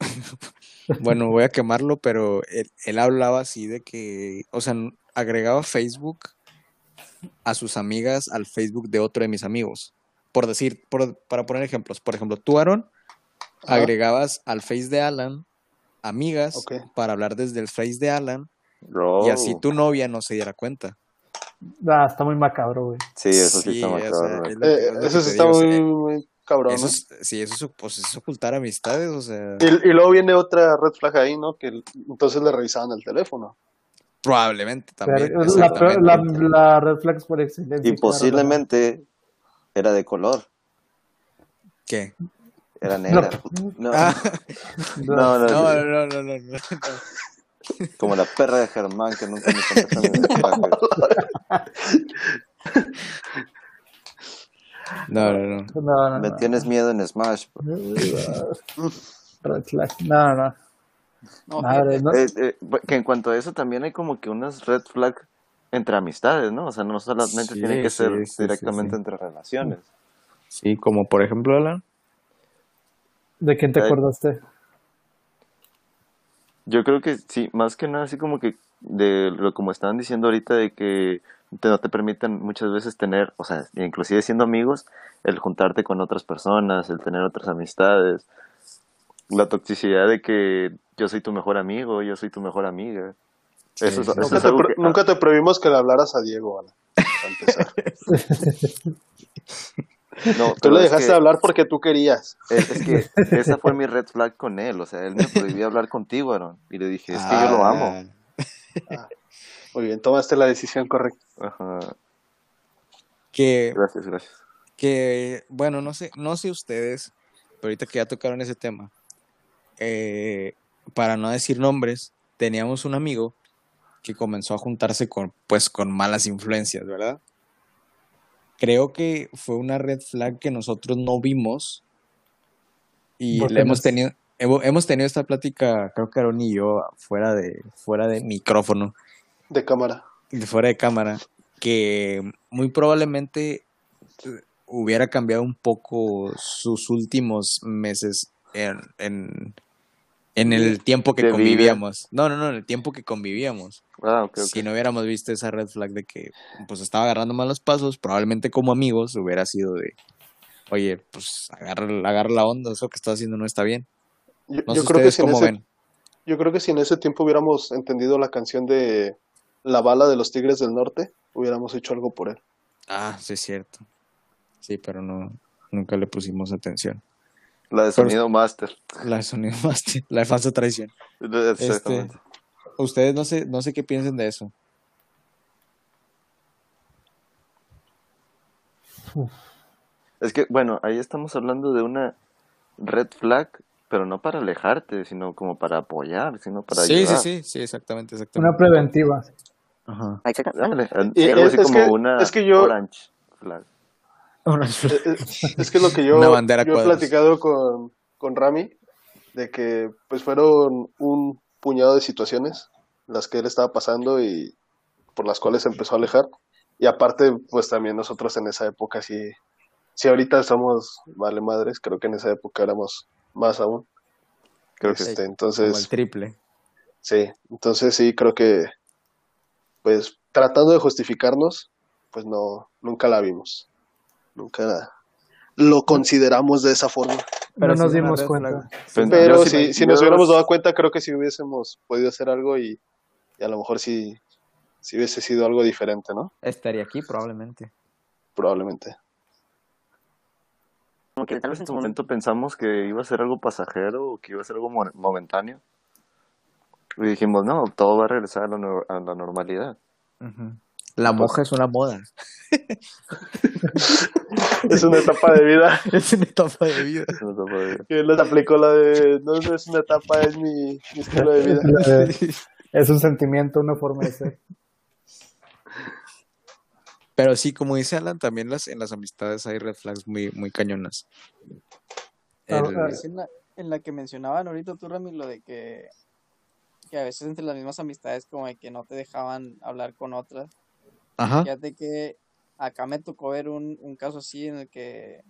bueno, voy a quemarlo, pero él, él hablaba así de que, o sea, agregaba Facebook a sus amigas al Facebook de otro de mis amigos. Por decir, por- para poner ejemplos, por ejemplo, tú, Aaron, Ajá. agregabas al Face de Alan amigas para hablar desde el Face de Alan y así tu novia no se diera cuenta. Ah, está muy macabro, güey. Sí, eso sí, está o más sea, cabrón. es lo- Eh, es lo que eso sí está digo, o muy, sea, muy cabrón. Eso. Sí, eso es, pues, ocultar amistades. Y, luego viene otra red flag ahí, ¿no? Que entonces le revisaban el teléfono. Probablemente también. La, red flag por excelencia. Y posiblemente era de color. ¿Qué? Era negra. Ah. No. No. No, no, no, no, no, no, Como la perra de Germán que nunca me contestó en el No, no, no. No, no, Me no. tienes miedo en Smash. Red flag. No, no. No, Madre, no. Eh, eh, que en cuanto a eso también hay como que unas red flag entre amistades, ¿no? O sea, no solamente Sí, tiene que ser sí, directamente sí, sí. entre relaciones. Sí, como por ejemplo, Alan. ¿De quién te Ay. acordaste? Yo creo que sí, más que nada así como que de lo como estaban diciendo ahorita de que te, no te permiten muchas veces tener, o sea, inclusive siendo amigos, el juntarte con otras personas, el tener otras amistades, la toxicidad de que yo soy tu mejor amigo, yo soy tu mejor amiga. Sí, eso, es- sí, eso Nunca es te, que- nunca te prohibimos que le hablaras a Diego, empezar. no, Tú le es dejaste que- hablar porque tú querías. Es, es que esa fue mi red flag con él, o sea, él me prohibía hablar contigo, Aaron, y le dije, es que yo lo amo. Ah, Muy bien, tomaste la decisión correcta. Ajá. Que, Gracias, gracias. que, bueno, no sé, no sé ustedes, pero ahorita que ya tocaron ese tema, eh, para no decir nombres, teníamos un amigo que comenzó a juntarse con, pues, con malas influencias, ¿verdad? Creo que fue una red flag que nosotros no vimos y ¿Por le qué hemos tenido, hemo- hemos tenido esta plática, creo que Aaron y yo, fuera de, fuera de micrófono. De cámara. de fuera de cámara, que muy probablemente hubiera cambiado un poco sus últimos meses en, en, en el tiempo que vida. convivíamos. No, no, no, en el tiempo que convivíamos. Ah. Si no hubiéramos visto esa red flag de que pues estaba agarrando malos pasos, probablemente como amigos hubiera sido de, oye, pues agarra, agarra la onda, eso que estás haciendo no está bien. Yo, No yo sé creo que ustedes si en cómo ese, ven. yo creo que si en ese tiempo hubiéramos entendido la canción de La bala de los Tigres del Norte, hubiéramos hecho algo por él. Ah, sí es cierto. Sí, pero no, nunca le pusimos atención. La de sonido master. La de sonido master, la de falsa traición. Este, Exactamente. ustedes no sé, no sé qué piensen de eso. Es que, bueno, ahí estamos hablando de una red flag, pero no para alejarte, sino como para apoyar, sino para sí, ayudar. sí, sí, sí, exactamente, Una exactamente. preventiva. Ajá. Y algo es- así es como que- una es que yo- orange flag. Eh, eh, Es que lo que yo, he platicado con, con Rami, de que pues fueron un puñado de situaciones las que él estaba pasando y por las cuales se empezó a alejar. Y aparte, pues también nosotros en esa época, sí, si ahorita somos vale madres, creo que en esa época éramos más aún. Creo que Este, Como el entonces, triple. sí, entonces sí, creo que pues tratando de justificarnos, pues no, nunca la vimos. Nunca lo consideramos de esa forma. no sí nos dimos cuenta. Pues, Pero si, me- si nos hubiéramos dado cuenta, creo que sí hubiésemos podido hacer algo y, y a lo mejor sí, sí hubiese sido algo diferente, ¿no? Estaría aquí probablemente. Probablemente. como que tal vez en su momento pensamos que iba a ser algo pasajero o que iba a ser algo mo- momentáneo. Y dijimos, no, todo va a regresar a la, a la normalidad. La moja es una moda. Es una etapa de vida. Es una etapa de vida. Que les aplicó la de, no no es una etapa, es mi, mi estilo de vida. Es un sentimiento, una forma de ser. Pero sí, como dice Alan, también las, en las amistades hay red flags muy, muy cañonas. Ah, El- Es en la, en la que mencionaban ahorita tú, Rami, lo de que, que a veces entre las mismas amistades como de que no te dejaban hablar con otras. Ajá. Fíjate que acá me tocó ver un, un caso así en el que,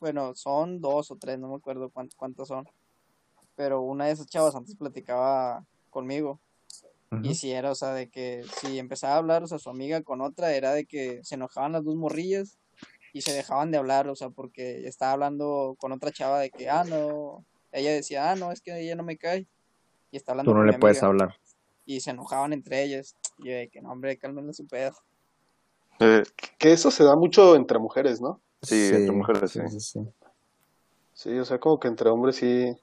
bueno, son dos o tres, no me acuerdo cuántos, cuántos son, pero una de esas chavas antes platicaba conmigo y si era, o sea, de que si empezaba a hablar, o sea, su amiga con otra, era de que se enojaban las dos morrillas y se dejaban de hablar, o sea, porque estaba hablando con otra chava de que, ah, no, ella decía, ah, no, es que ella no me cae, y está hablando Tú no con le mi puedes amiga, hablar. y se enojaban entre ellas, y yo de que, no, hombre, cálmenle su pedo. Eh, Que eso se da mucho entre mujeres, ¿no? Sí, entre mujeres, sí. sí, sí. Sí, o sea, como que entre hombres sí.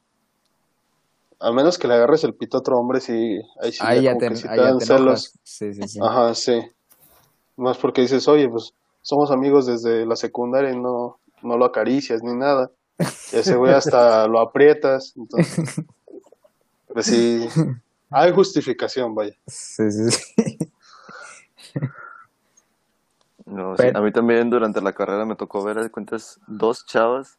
A menos que le agarres el pito a otro hombre, sí. Ahí sí, Ahí ya ya como te, que sí ahí te ya dan te celos. Sí, sí, sí. Ajá, sí. Más porque dices, oye, pues somos amigos desde la secundaria y no, no lo acaricias ni nada. Y ese güey hasta lo aprietas. Entonces, pues sí, hay justificación, vaya. Sí, sí, sí. No, sí, Pero- A mí también durante la carrera me tocó ver, de cuentas, dos chavas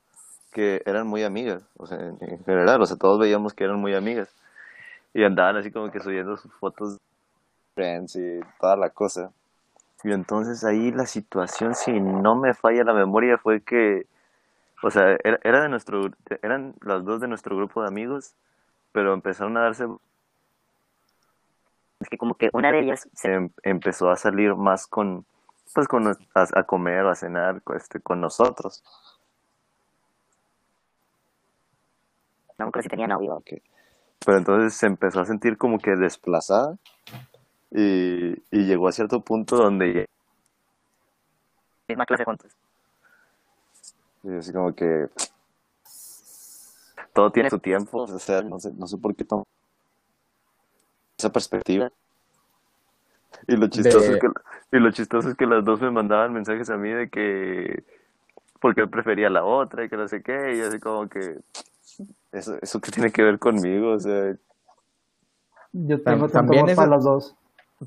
que eran muy amigas, o sea, en, en general, o sea, todos veíamos que eran muy amigas. Y andaban así como que subiendo sus fotos friends y toda la cosa. Y entonces ahí la situación, si no me falla la memoria, fue que, o sea, era, era de nuestro, eran las dos de nuestro grupo de amigos, pero empezaron a darse, Es que como que una de ellas se em- empezó a salir más con, pues con, a, a comer o a cenar este, con nosotros. no acuerdo si tenía novio. Pero entonces se empezó a sentir como que desplazada y, y llegó a cierto punto donde Misma clase juntos. y así como que todo tiene su tiempo, o sea, no sé, no sé por qué tomo esa perspectiva. Y lo chistoso De- es que y lo chistoso es que las dos me mandaban mensajes a mí de que porque él prefería la otra y que no sé qué, y así como que eso, eso que tiene que ver conmigo, o sea, Yo tengo también para los dos.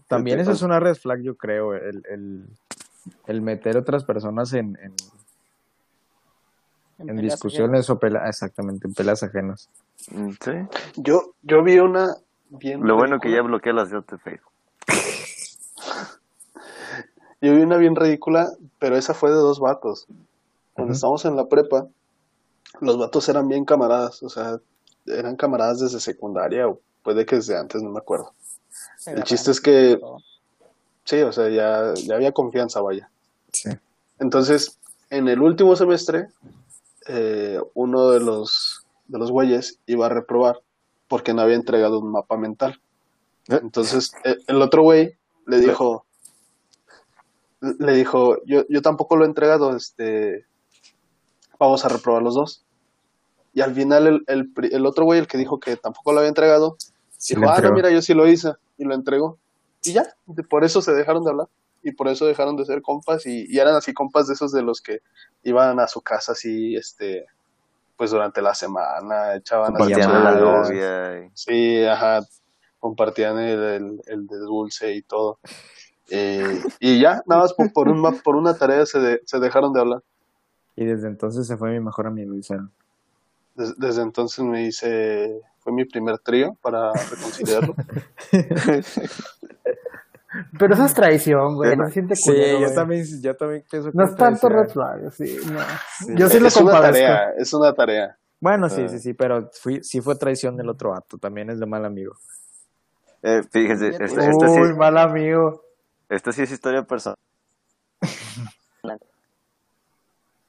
También eso es una red flag, yo creo, el, el, el meter otras personas en, en, en discusiones o peleas, exactamente, en peleas ajenas. mm, sí. Yo, yo vi una bien. Lo bueno que ya bloqueé las de Facebook. Yo vi una bien ridícula, pero esa fue de dos vatos. Cuando estábamos en la prepa, los vatos eran bien camaradas, o sea, eran camaradas desde secundaria o puede que desde antes, no me acuerdo. El chiste es que, sí, o sea, ya, ya había confianza, vaya. Sí. Entonces, en el último semestre, eh, uno de los, de los güeyes iba a reprobar porque no había entregado un mapa mental. Entonces, el, el otro güey le dijo, le dijo, yo, yo tampoco lo he entregado, este, vamos a reprobar los dos. Y al final el, el, el otro güey, el que dijo que tampoco lo había entregado, Sí dijo, lo ah, no, mira, yo sí lo hice, y lo entregó. Y ya, por eso se dejaron de hablar, y por eso dejaron de ser compas, y, y eran así compas de esos de los que iban a su casa así, este, pues durante la semana, echaban así Compartían la novia. y- Sí, ajá, compartían el, el, el de dulce y todo. Eh, y ya, nada más por, por, un, ma- por una tarea se, de- se dejaron de hablar. Y desde entonces se fue mi mejor amigo, Isaac. Des- desde entonces me hice, fue mi primer trío para reconciliarlo. Pero eso es traición, güey. No siente Sí, culero, yo también, yo también pienso que No es tanto red flag, sí, no. Yo sí lo es una compadezco. tarea, es una tarea. Bueno, sí, Ah. sí, sí, pero fui, sí fue traición del otro acto, también es de mal amigo. Eh, fíjense, Fíjate. esta, esta sí, Uy, mal amigo. esta sí es historia personal.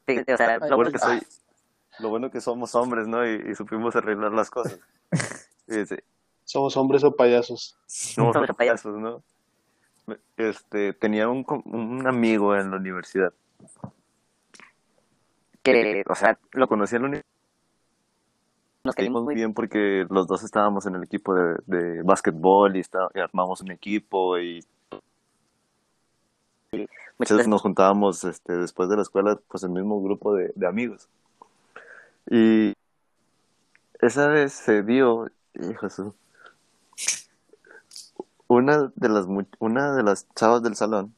O sea, lo Bueno que soy, lo bueno que somos hombres, ¿no? Y, y supimos arreglar las cosas. Fíjense, Somos hombres o payasos. somos Somos payasos, ¿no? Este, tenía un, un amigo en la universidad. que, O sea, lo conocí en la universidad. nos Caímos muy bien. porque los dos estábamos en el equipo de, de básquetbol y, está- y armamos un equipo y Muchas Entonces veces nos juntábamos este, después de la escuela, pues el mismo grupo de, de amigos. Y esa vez se dio, hijo su, una de las una de las chavas del salón,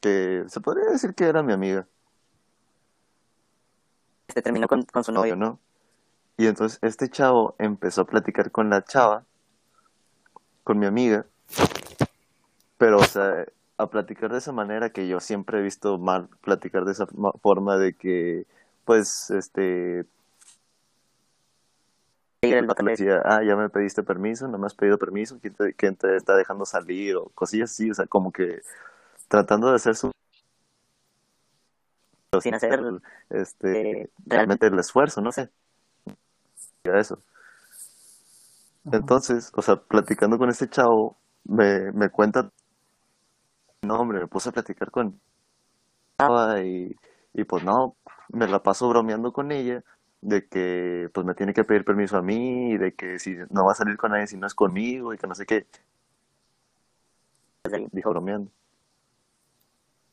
que se podría decir que era mi amiga, se terminó con, con su novio. ¿no? Y entonces este chavo empezó a platicar con la chava, con mi amiga, pero o sea, a platicar de esa manera que yo siempre he visto mal platicar de esa ma- forma de que, pues, este, Vato le le decía, ah, ya me pediste permiso, no me has pedido permiso, ¿quién te, quién te está dejando salir? O cosillas así, o sea, como que tratando de hacer su, sin hacer este, eh, realmente el esfuerzo, no sé. Ya Eso. Entonces, o sea, platicando con este chavo, me, me cuenta, no, hombre, me puse a platicar con, chava y, y pues no, me la paso bromeando con ella de que pues me tiene que pedir permiso a mí y de que si no va a salir con nadie si no es conmigo y que no sé qué. Dijo bromeando.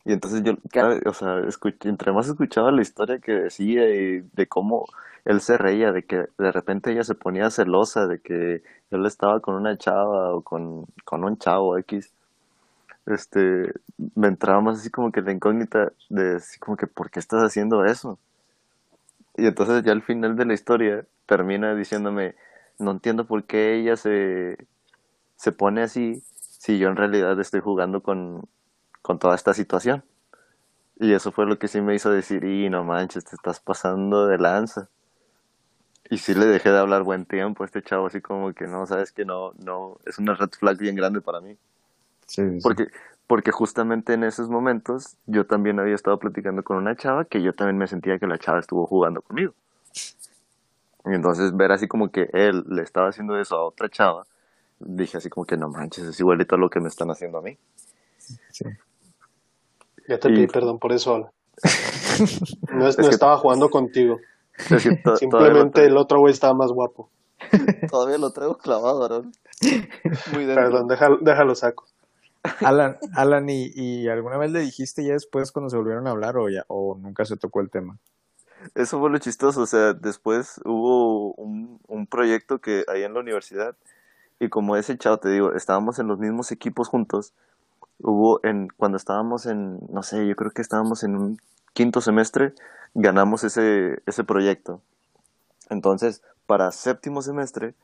Y entonces yo, cada- o sea, entre más escuchaba la historia que decía y de cómo él se reía, de que de repente ella se ponía celosa, de que él estaba con una chava o con, con un chavo X, este, me entraba más así como que la incógnita de así como que, ¿por qué estás haciendo eso? Y entonces ya al final de la historia termina diciéndome, no entiendo por qué ella se, se pone así si yo en realidad estoy jugando con, con toda esta situación. Y eso fue lo que sí me hizo decir, y no manches, te estás pasando de lanza. Y sí le dejé de hablar buen tiempo a este chavo, así como que no, sabes que no, no, es una red flag bien grande para mí. Sí, sí. Porque, porque justamente en esos momentos yo también había estado platicando con una chava que yo también me sentía que la chava estuvo jugando conmigo. Y entonces ver así como que él le estaba haciendo eso a otra chava, dije así como que no manches, es igualito a lo que me están haciendo a mí. sí. Ya te Y- pedí perdón por eso. No, es- Es no que- estaba jugando contigo. Es que to- todavía, lo Simplemente el otro güey estaba más guapo. todavía lo traigo clavado, Aaron. Muy. Perdón, déjalo, déjalo saco. Alan, Alan ¿y, alguna vez le dijiste ya después cuando se volvieron a hablar o, ya, o nunca se tocó el tema? Eso fue lo chistoso, o sea, después hubo un, un proyecto que ahí en la universidad y como ese chavo te digo, estábamos en los mismos equipos juntos, hubo en cuando estábamos en, no sé, yo creo que estábamos en un quinto semestre, ganamos ese, ese proyecto. Entonces, para séptimo semestre,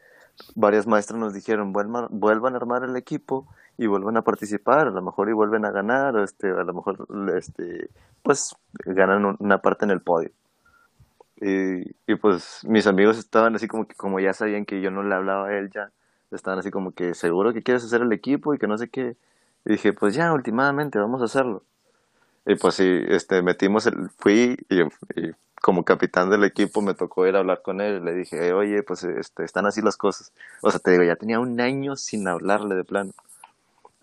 varias maestras nos dijeron, vuelvan a armar el equipo y vuelvan a participar, a lo mejor y vuelven a ganar, este, a lo mejor, este, pues, ganan un- una parte en el podio. Y, y pues mis amigos estaban así como que como ya sabían que yo no le hablaba a él ya, estaban así como que seguro que quieres hacer el equipo y que no sé qué. Y dije, pues ya, últimamente vamos a hacerlo. Y pues sí, este, metimos el, fui y, y como capitán del equipo me tocó ir a hablar con él. Le dije, oye, pues este, están así las cosas. O sea, te digo, ya tenía un año sin hablarle de plano.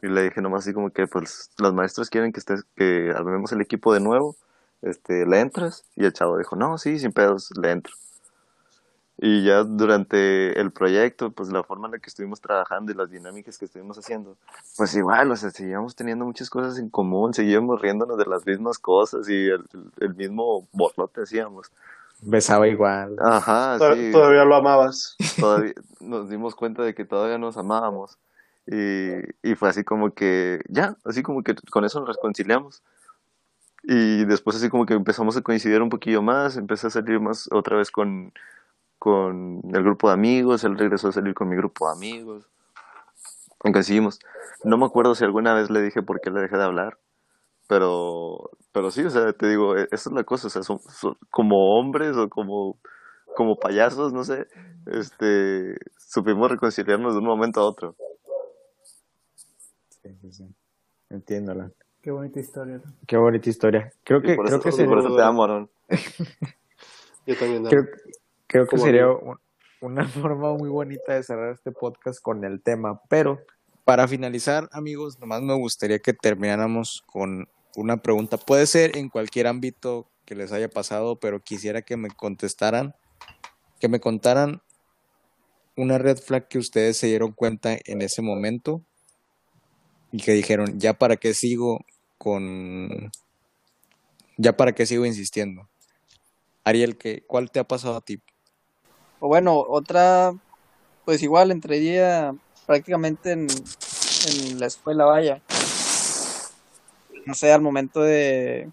Y le dije nomás así como que, pues, los maestros quieren que estés, que armemos el equipo de nuevo. Este, ¿le entras? Y el chavo dijo, no, sí, sin pedos, le entro. Y ya durante el proyecto, pues la forma en la que estuvimos trabajando y las dinámicas que estuvimos haciendo, pues igual, o sea, seguíamos teniendo muchas cosas en común, seguíamos riéndonos de las mismas cosas y el, el mismo borlote hacíamos. Besaba igual. Ajá, sí. Todavía lo amabas. todavía nos dimos cuenta de que todavía nos amábamos y, fue así como que ya, así como que con eso nos reconciliamos y después así como que empezamos a coincidir un poquillo más, empecé a salir más otra vez con, con el grupo de amigos, él regresó a salir con mi grupo de amigos, aunque seguimos, no me acuerdo si alguna vez le dije por qué le dejé de hablar, pero, pero sí, o sea, te digo, e- esa es la cosa, o sea, son- como hombres o como, como payasos, no sé, este, supimos reconciliarnos de un momento a otro. Sí, sí, sí. Entiendo, Alan. Qué bonita historia. ¿no? Qué bonita historia. Creo que, por creo eso, que sería, por eso te amo, Aaron. Yo también. creo, creo que sería un- una forma muy bonita de cerrar este podcast con el tema. Pero para finalizar, amigos, nomás me gustaría que termináramos con una pregunta. Puede ser en cualquier ámbito que les haya pasado, pero quisiera que me contestaran, que me contaran una red flag que ustedes se dieron cuenta en ese momento y que dijeron, ya para qué sigo con, ya para qué sigo insistiendo. Ariel, ¿qué, ¿cuál te ha pasado a ti? Bueno, otra, pues igual entre día prácticamente en, en la escuela, vaya. No sé, al momento de,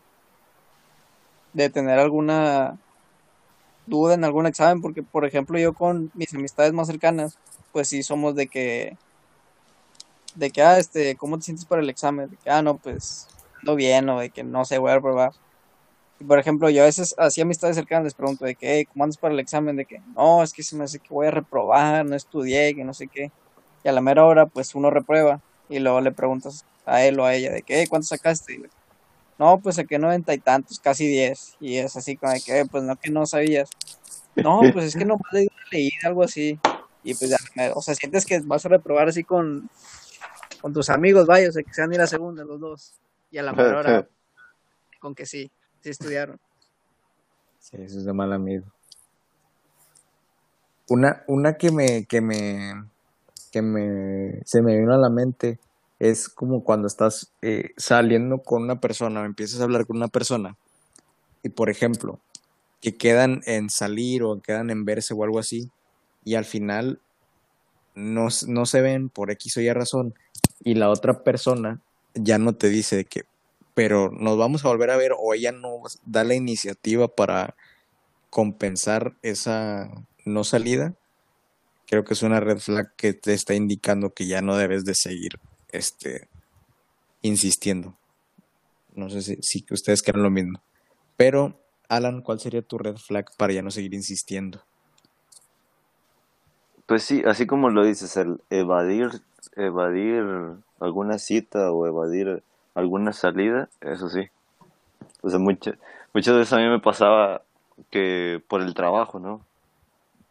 de tener alguna duda en algún examen, porque por ejemplo yo con mis amistades más cercanas, pues sí somos de que, de que, ah, este, ¿cómo te sientes para el examen? De que, ah, no, pues, ando bien, o de que no sé, voy a probar. Y por ejemplo, yo a veces así amistades cercanas les pregunto de que, hey, ¿cómo andas para el examen? De que, no, es que se me hace que voy a reprobar, no estudié, que no sé qué. Y a la mera hora, pues uno reprueba. Y luego le preguntas a él o a ella de que, hey, ¿cuánto sacaste? Y le- no, pues saqué noventa y tantos, casi diez. Y es así como de que, "Eh, pues no, que no sabías. No, pues es que no leí una leída, algo así. Y pues ya, o sea, sientes que vas a reprobar así con, con tus amigos, vaya, o sea, que sean ir a segunda los dos. Y a la mera hora con que sí, sí estudiaron. Sí, eso es de mal amigo. Una, una que me, que me, que me, se me vino a la mente es como cuando estás eh, saliendo con una persona, o empiezas a hablar con una persona, y por ejemplo, que quedan en salir o quedan en verse o algo así, y al final no, no se ven por X o Y razón, y la otra persona ya no te dice que, pero nos vamos a volver a ver, o ella no da la iniciativa para compensar esa no salida, creo que es una red flag que te está indicando que ya no debes de seguir este insistiendo. No sé si, si ustedes creen lo mismo. Pero, Alan, ¿cuál sería tu red flag para ya no seguir insistiendo? Pues sí, así como lo dices, el evadir, evadir alguna cita o evadir alguna salida, eso sí. O sea, muchas, muchas veces a mí me pasaba que por el trabajo, ¿no?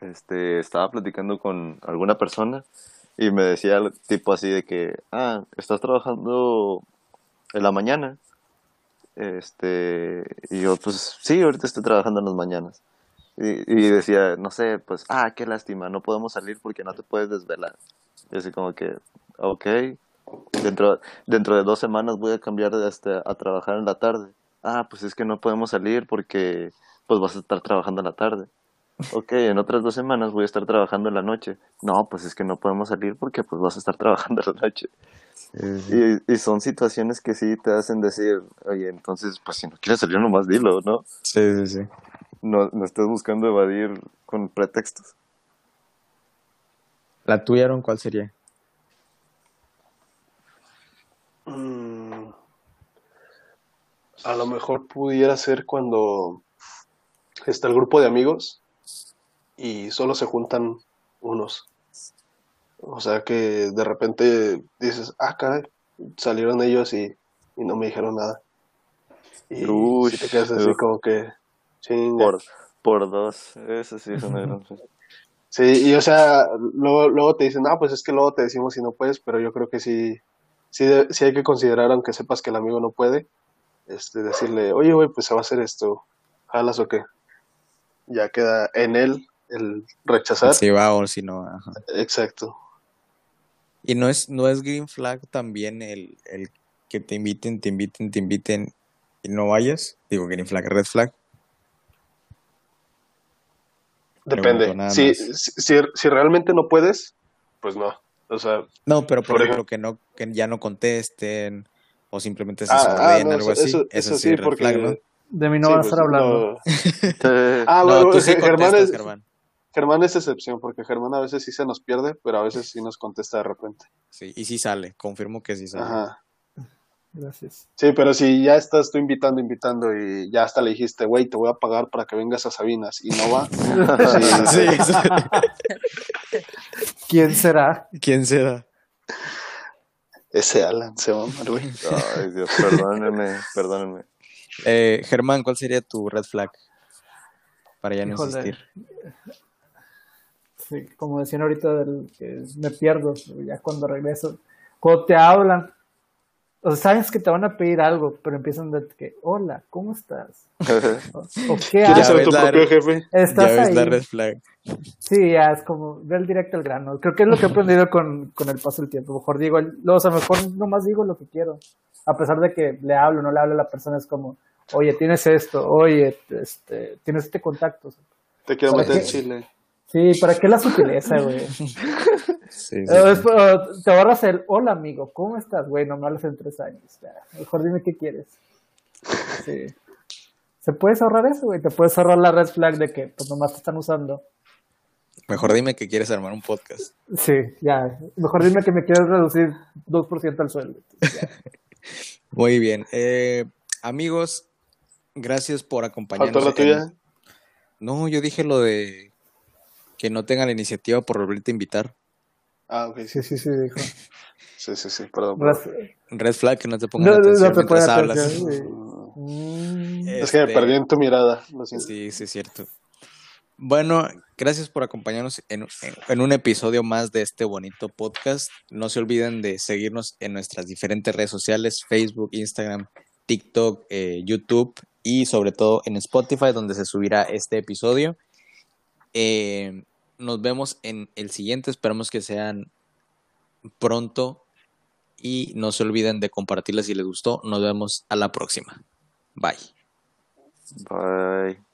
Este, estaba platicando con alguna persona y me decía algo tipo así de que, ah, estás trabajando en la mañana. Este, y yo, pues sí, ahorita estoy trabajando en las mañanas. Y, y decía, no sé, pues, ah, qué lástima, no podemos salir porque no te puedes desvelar. Y así como que, ok, dentro, dentro de dos semanas voy a cambiar de este, a trabajar en la tarde. Ah, pues es que no podemos salir porque pues vas a estar trabajando en la tarde. Ok, en otras dos semanas voy a estar trabajando en la noche. No, pues es que no podemos salir porque pues vas a estar trabajando en la noche. Y, y son situaciones que sí te hacen decir, oye, entonces, pues si no quieres salir nomás dilo, ¿no? Sí, sí, sí. No, no estés buscando evadir con pretextos. ¿La tuya, Aaron, cuál sería? Mm, a lo mejor pudiera ser cuando está el grupo de amigos y solo se juntan unos. O sea que de repente dices, ah, caray, salieron ellos y, y no me dijeron nada. Y Uy, si te quedas así uf. como que, chinga. Por, por dos, eso sí es una gran... Sí, y o sea, luego, luego te dicen, ah, pues es que luego te decimos si no puedes, pero yo creo que sí, sí, de- sí hay que considerar, aunque sepas que el amigo no puede, este, decirle, oye, güey, pues se va a hacer esto, ¿jalas o qué? Ya queda en él el rechazar. Si va o si no. ajá. Exacto. Y no es, no es green flag también el, el que te inviten, te inviten, te inviten y no vayas. Digo green flag, red flag. Depende. Pregunto Si, si, si, si realmente no puedes, pues no. O sea, No, pero por Por ejemplo que no, que ya no contesten o simplemente se ah, ah, no, algo eso, así. eso, Eso, eso sí, porque... flag, ¿no? De mí no sí, van a pues, estar hablando. no. Ah, No, bueno, tú sí Ge- Germán es, Germán. Germán es excepción, porque Germán a veces sí se nos pierde, pero a veces sí nos contesta de repente. Sí, y sí sale, confirmo que sí sale. Ajá. Gracias. Sí, pero si ya estás tú invitando, invitando y ya hasta le dijiste, güey, te voy a pagar para que vengas a Sabinas y no va. Sí, Sí. ¿Quién será? ¿Quién será? Ese Alan se va a amar, güey. Ay, Dios, perdónenme, perdónenme. Eh, Germán, ¿cuál sería tu red flag? Para ya no Híjole. insistir. Sí, como decían ahorita, del, que me pierdo ya cuando regreso. Cuando te hablan, o sea, sabes que te van a pedir algo, pero empiezan de que, hola, ¿cómo estás? O, o qué ¿Quieres ser tu propio jefe? Estás ya ves ahí. la red flag. Sí, ya es como, ve el directo al grano. Creo que es lo que he aprendido con, con el paso del tiempo. Mejor digo, o sea, mejor nomás digo lo que quiero. A pesar de que le hablo o no le hablo a la persona, es como, oye, tienes esto, oye, este, tienes este contacto. Te quiero ¿Para meter en Chile. Sí, ¿para qué la sutileza, güey? Sí, sí, sí. eh, te ahorras el, hola amigo, ¿cómo estás? Güey, no me hablas en tres años. Ya, mejor dime qué quieres. Sí. ¿Se puedes ahorrar eso, güey? Te puedes ahorrar la red flag de que pues nomás te están usando. Mejor dime que quieres armar un podcast. Sí, ya. Mejor dime que me quieres reducir 2% al sueldo. Ya. Muy bien. Eh, amigos, gracias por acompañarnos. ¿Faltó la tuya? en- No, yo dije lo de que no tengan la iniciativa por volverte a invitar. Ah, ok. Sí, sí, sí, dijo. Sí, sí, sí, perdón. Res- Red flag, que no te pongan No, atención no te mientras hablas. atención, güey. Mm, Es que me Este, perdí en tu mirada, lo siento. Sí, sí, es cierto. Bueno, gracias por acompañarnos en, en- en un episodio más de este bonito podcast. No se olviden de seguirnos en nuestras diferentes redes sociales, Facebook, Instagram TikTok, eh, YouTube y sobre todo en Spotify donde se subirá este episodio. Eh, nos vemos en el siguiente, esperamos que sean pronto y no se olviden de compartirla si les gustó. Nos vemos a la próxima. Bye. Bye.